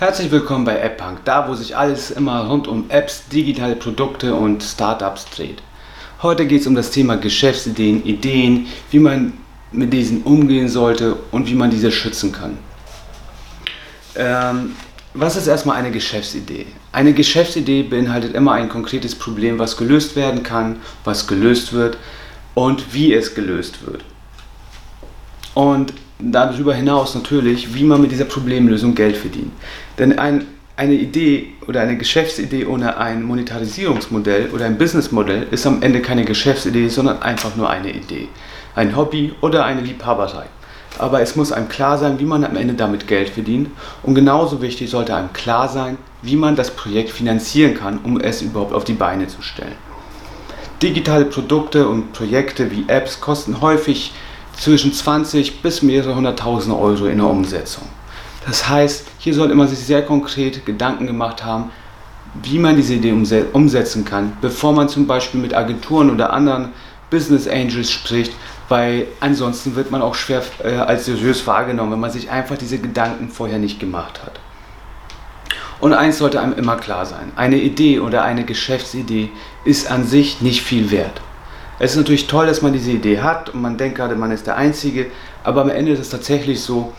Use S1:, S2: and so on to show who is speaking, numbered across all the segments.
S1: Herzlich willkommen bei AppPunk, da wo sich alles immer rund um Apps, digitale Produkte und Startups dreht. Heute geht es um das Thema Geschäftsideen, Ideen, wie man mit diesen umgehen sollte und wie man diese schützen kann. Ähm, was ist erstmal eine Geschäftsidee? Eine Geschäftsidee beinhaltet immer ein konkretes Problem, was gelöst werden kann, was gelöst wird und wie es gelöst wird. Und darüber hinaus natürlich, wie man mit dieser Problemlösung Geld verdient. Denn ein, eine Idee oder eine Geschäftsidee ohne ein Monetarisierungsmodell oder ein Businessmodell ist am Ende keine Geschäftsidee, sondern einfach nur eine Idee. Ein Hobby oder eine Liebhaberei. Aber es muss einem klar sein, wie man am Ende damit Geld verdient. Und genauso wichtig sollte einem klar sein, wie man das Projekt finanzieren kann, um es überhaupt auf die Beine zu stellen. Digitale Produkte und Projekte wie Apps kosten häufig zwischen 20 bis mehrere hunderttausend Euro in der Umsetzung. Das heißt, hier sollte man sich sehr konkret Gedanken gemacht haben, wie man diese Idee umsetzen kann, bevor man zum Beispiel mit Agenturen oder anderen Business Angels spricht, weil ansonsten wird man auch schwer äh, als seriös wahrgenommen, wenn man sich einfach diese Gedanken vorher nicht gemacht hat. Und eins sollte einem immer klar sein, eine Idee oder eine Geschäftsidee ist an sich nicht viel wert. Es ist natürlich toll, dass man diese Idee hat und man denkt gerade, man ist der Einzige, aber am Ende ist es tatsächlich so,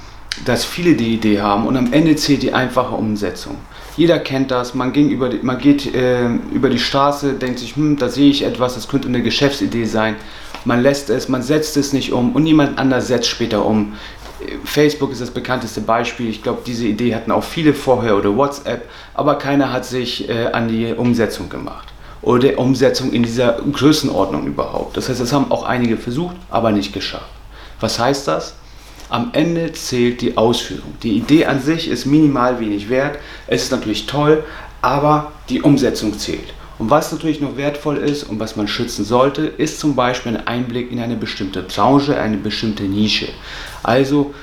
S1: dass viele die Idee haben und am Ende zählt die einfache Umsetzung. Jeder kennt das, man, ging über die, man geht äh, über die Straße, denkt sich, hm, da sehe ich etwas, das könnte eine Geschäftsidee sein. Man lässt es, man setzt es nicht um und niemand anders setzt später um. Facebook ist das bekannteste Beispiel. Ich glaube, diese Idee hatten auch viele vorher oder WhatsApp, aber keiner hat sich äh, an die Umsetzung gemacht oder der Umsetzung in dieser Größenordnung überhaupt. Das heißt, das haben auch einige versucht, aber nicht geschafft. Was heißt das? Am Ende zählt die Ausführung. Die Idee an sich ist minimal wenig wert. Es ist natürlich toll, aber die Umsetzung zählt. Und was natürlich noch wertvoll ist und was man schützen sollte, ist zum Beispiel ein Einblick in eine bestimmte Branche, eine bestimmte Nische. Also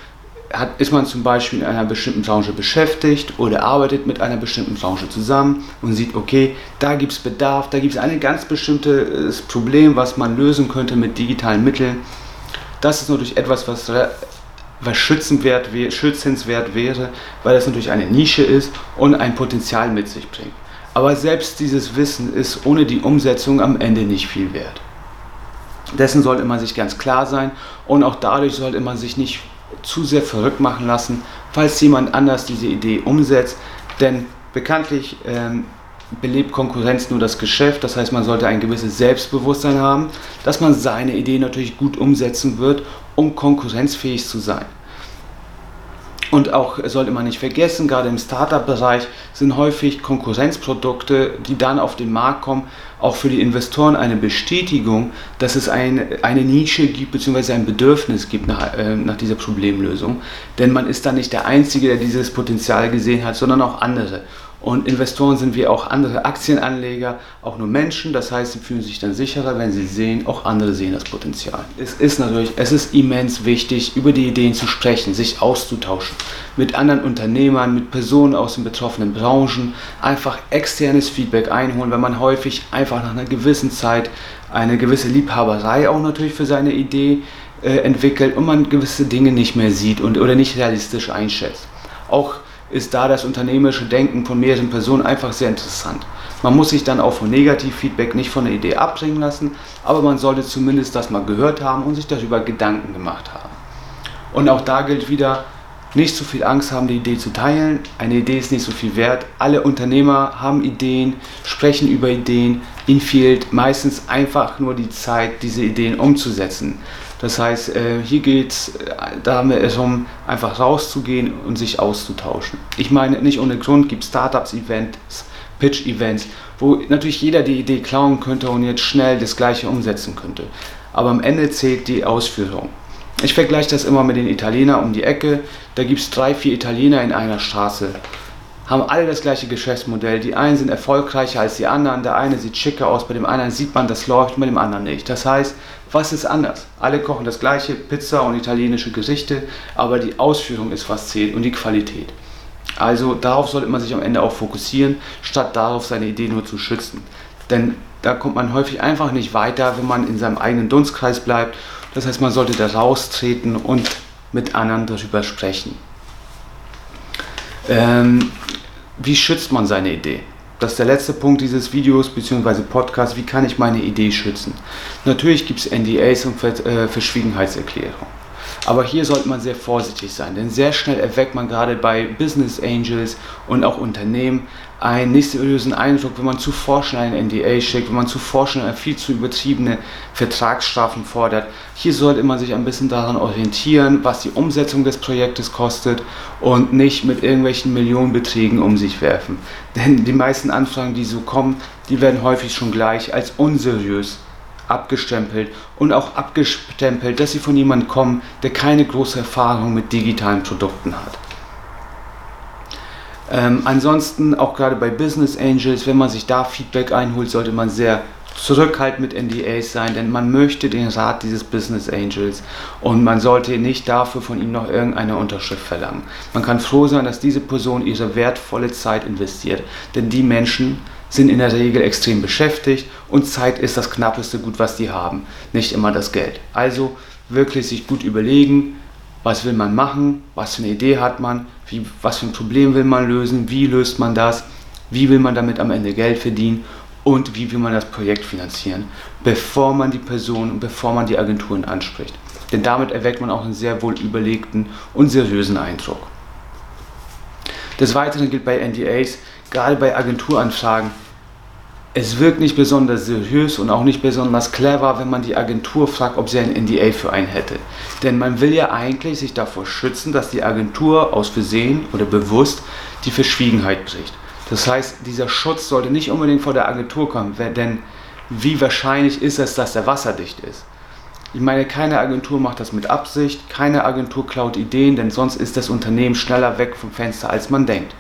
S1: hat, ist man zum Beispiel in einer bestimmten Branche beschäftigt oder arbeitet mit einer bestimmten Branche zusammen und sieht, okay, da gibt es Bedarf, da gibt es ein ganz bestimmtes Problem, was man lösen könnte mit digitalen Mitteln. Das ist natürlich etwas, was, was schützenswert, schützenswert wäre, weil das natürlich eine Nische ist und ein Potenzial mit sich bringt. Aber selbst dieses Wissen ist ohne die Umsetzung am Ende nicht viel wert. Dessen sollte man sich ganz klar sein und auch dadurch sollte man sich nicht zu sehr verrückt machen lassen, falls jemand anders diese Idee umsetzt. Denn bekanntlich ähm, belebt Konkurrenz nur das Geschäft. Das heißt, man sollte ein gewisses Selbstbewusstsein haben, dass man seine Idee natürlich gut umsetzen wird, um konkurrenzfähig zu sein. Und auch sollte man nicht vergessen, gerade im Startup-Bereich sind häufig Konkurrenzprodukte, die dann auf den Markt kommen, auch für die Investoren eine Bestätigung, dass es ein, eine Nische gibt bzw. ein Bedürfnis gibt nach, äh, nach dieser Problemlösung. Denn man ist dann nicht der Einzige, der dieses Potenzial gesehen hat, sondern auch andere. Und Investoren sind wie auch andere Aktienanleger auch nur Menschen. Das heißt, sie fühlen sich dann sicherer, wenn sie sehen, auch andere sehen das Potenzial. Es ist natürlich, es ist immens wichtig, über die Ideen zu sprechen, sich auszutauschen mit anderen Unternehmern, mit Personen aus den betroffenen Branchen, einfach externes Feedback einholen, wenn man häufig einfach nach einer gewissen Zeit eine gewisse Liebhaberei auch natürlich für seine Idee äh, entwickelt und man gewisse Dinge nicht mehr sieht und oder nicht realistisch einschätzt. Auch ist da das unternehmerische Denken von mehreren Personen einfach sehr interessant. Man muss sich dann auch von Negativfeedback nicht von der Idee abbringen lassen, aber man sollte zumindest das mal gehört haben und sich darüber Gedanken gemacht haben. Und auch da gilt wieder, nicht zu viel Angst haben, die Idee zu teilen. Eine Idee ist nicht so viel wert. Alle Unternehmer haben Ideen, sprechen über Ideen. Ihnen fehlt meistens einfach nur die Zeit, diese Ideen umzusetzen. Das heißt, äh, hier geht es äh, darum, einfach rauszugehen und sich auszutauschen. Ich meine, nicht ohne Grund gibt es Startups-Events, Pitch-Events, wo natürlich jeder die Idee klauen könnte und jetzt schnell das Gleiche umsetzen könnte. Aber am Ende zählt die Ausführung. Ich vergleiche das immer mit den Italienern um die Ecke. Da gibt es drei, vier Italiener in einer Straße haben alle das gleiche Geschäftsmodell. Die einen sind erfolgreicher als die anderen, der eine sieht schicker aus, bei dem anderen sieht man, das läuft, bei dem anderen nicht. Das heißt, was ist anders? Alle kochen das gleiche, Pizza und italienische Gerichte, aber die Ausführung ist, was zählt und die Qualität. Also darauf sollte man sich am Ende auch fokussieren, statt darauf seine Idee nur zu schützen. Denn da kommt man häufig einfach nicht weiter, wenn man in seinem eigenen Dunstkreis bleibt. Das heißt, man sollte da raustreten und mit anderen darüber sprechen. Ähm, wie schützt man seine Idee? Das ist der letzte Punkt dieses Videos bzw. Podcasts. Wie kann ich meine Idee schützen? Natürlich gibt es NDAs und äh, Verschwiegenheitserklärungen. Aber hier sollte man sehr vorsichtig sein, denn sehr schnell erweckt man gerade bei Business Angels und auch Unternehmen einen nicht seriösen Eindruck, wenn man zu forschen einen NDA schickt, wenn man zu forschen viel zu übertriebene Vertragsstrafen fordert. Hier sollte man sich ein bisschen daran orientieren, was die Umsetzung des Projektes kostet und nicht mit irgendwelchen Millionenbeträgen um sich werfen. Denn die meisten Anfragen, die so kommen, die werden häufig schon gleich als unseriös abgestempelt und auch abgestempelt, dass sie von jemandem kommen, der keine große Erfahrung mit digitalen Produkten hat. Ähm, ansonsten auch gerade bei Business Angels, wenn man sich da Feedback einholt, sollte man sehr zurückhaltend mit NDAs sein, denn man möchte den Rat dieses Business Angels und man sollte nicht dafür von ihm noch irgendeine Unterschrift verlangen. Man kann froh sein, dass diese Person ihre wertvolle Zeit investiert, denn die Menschen sind in der Regel extrem beschäftigt und Zeit ist das knappeste Gut, was die haben, nicht immer das Geld. Also wirklich sich gut überlegen, was will man machen, was für eine Idee hat man, wie, was für ein Problem will man lösen, wie löst man das, wie will man damit am Ende Geld verdienen und wie will man das Projekt finanzieren, bevor man die Person und bevor man die Agenturen anspricht. Denn damit erweckt man auch einen sehr wohl überlegten und seriösen Eindruck. Des Weiteren gilt bei NDAs, gerade bei Agenturanfragen, es wirkt nicht besonders seriös und auch nicht besonders clever, wenn man die Agentur fragt, ob sie ein NDA für einen hätte. Denn man will ja eigentlich sich davor schützen, dass die Agentur aus Versehen oder bewusst die Verschwiegenheit bricht. Das heißt, dieser Schutz sollte nicht unbedingt vor der Agentur kommen, denn wie wahrscheinlich ist es, dass der wasserdicht ist? Ich meine, keine Agentur macht das mit Absicht, keine Agentur klaut Ideen, denn sonst ist das Unternehmen schneller weg vom Fenster, als man denkt.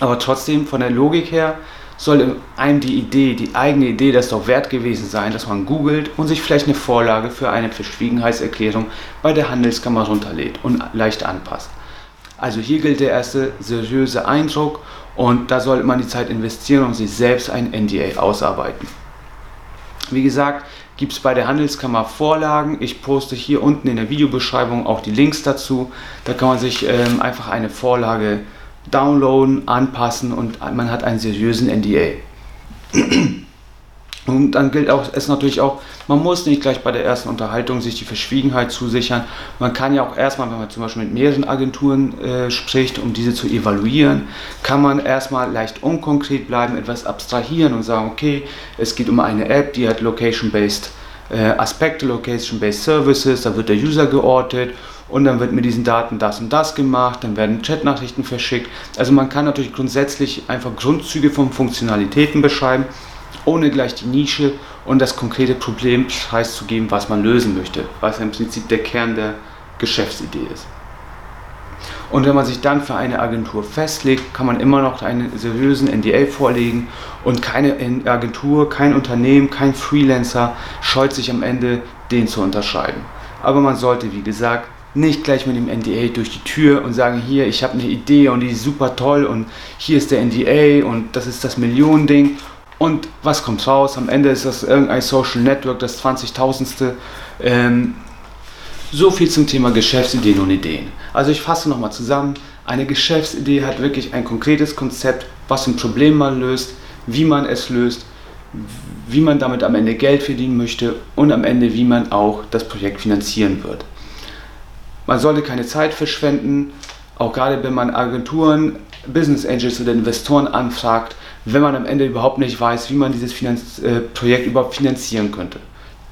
S1: Aber trotzdem, von der Logik her, soll einem die Idee, die eigene Idee, das doch wert gewesen sein, dass man googelt und sich vielleicht eine Vorlage für eine Verschwiegenheitserklärung bei der Handelskammer runterlädt und leicht anpasst. Also hier gilt der erste seriöse Eindruck und da sollte man die Zeit investieren und sich selbst ein NDA ausarbeiten. Wie gesagt, gibt es bei der Handelskammer Vorlagen. Ich poste hier unten in der Videobeschreibung auch die Links dazu. Da kann man sich ähm, einfach eine Vorlage downloaden, anpassen und man hat einen seriösen NDA. Und dann gilt auch, es natürlich auch, man muss nicht gleich bei der ersten Unterhaltung sich die Verschwiegenheit zusichern. Man kann ja auch erstmal, wenn man zum Beispiel mit mehreren Agenturen äh, spricht, um diese zu evaluieren, kann man erstmal leicht unkonkret bleiben, etwas abstrahieren und sagen, okay, es geht um eine App, die hat Location-Based äh, Aspekte, Location-Based Services, da wird der User geortet und dann wird mit diesen Daten das und das gemacht, dann werden Chatnachrichten verschickt. Also man kann natürlich grundsätzlich einfach Grundzüge von Funktionalitäten beschreiben, ohne gleich die Nische und das konkrete Problem preiszugeben, was man lösen möchte, was im Prinzip der Kern der Geschäftsidee ist. Und wenn man sich dann für eine Agentur festlegt, kann man immer noch einen seriösen NDA vorlegen und keine Agentur, kein Unternehmen, kein Freelancer scheut sich am Ende, den zu unterscheiden. Aber man sollte, wie gesagt, nicht gleich mit dem NDA durch die Tür und sagen, hier, ich habe eine Idee und die ist super toll und hier ist der NDA und das ist das Millionending. Und was kommt raus? Am Ende ist das irgendein Social Network, das 20.000ste. Ähm, so viel zum Thema Geschäftsideen und Ideen. Also ich fasse nochmal zusammen. Eine Geschäftsidee hat wirklich ein konkretes Konzept, was ein Problem man löst, wie man es löst, wie man damit am Ende Geld verdienen möchte und am Ende, wie man auch das Projekt finanzieren wird. Man sollte keine Zeit verschwenden, auch gerade wenn man Agenturen, Business Angels oder Investoren anfragt, wenn man am Ende überhaupt nicht weiß, wie man dieses Finanz äh, Projekt überhaupt finanzieren könnte.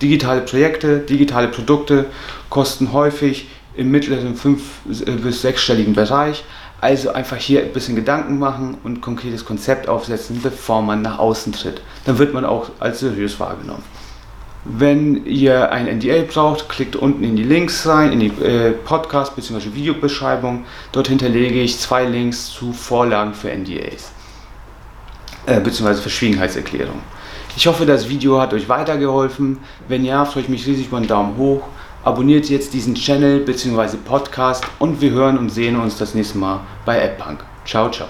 S1: Digitale Projekte, digitale Produkte kosten häufig im mittleren fünf- äh, bis sechsstelligen Bereich. Also einfach hier ein bisschen Gedanken machen und ein konkretes Konzept aufsetzen, bevor man nach außen tritt. Dann wird man auch als seriös wahrgenommen. Wenn ihr ein NDA braucht, klickt unten in die Links rein, in die äh, Podcast- bzw. Videobeschreibung. Dort hinterlege ich zwei Links zu Vorlagen für NDAs äh, bzw. Verschwiegenheitserklärungen. Ich hoffe, das Video hat euch weitergeholfen. Wenn ja, freue ich mich riesig über einen Daumen hoch. Abonniert jetzt diesen Channel bzw. Podcast und wir hören und sehen uns das nächste Mal bei AppPunk. Ciao, ciao.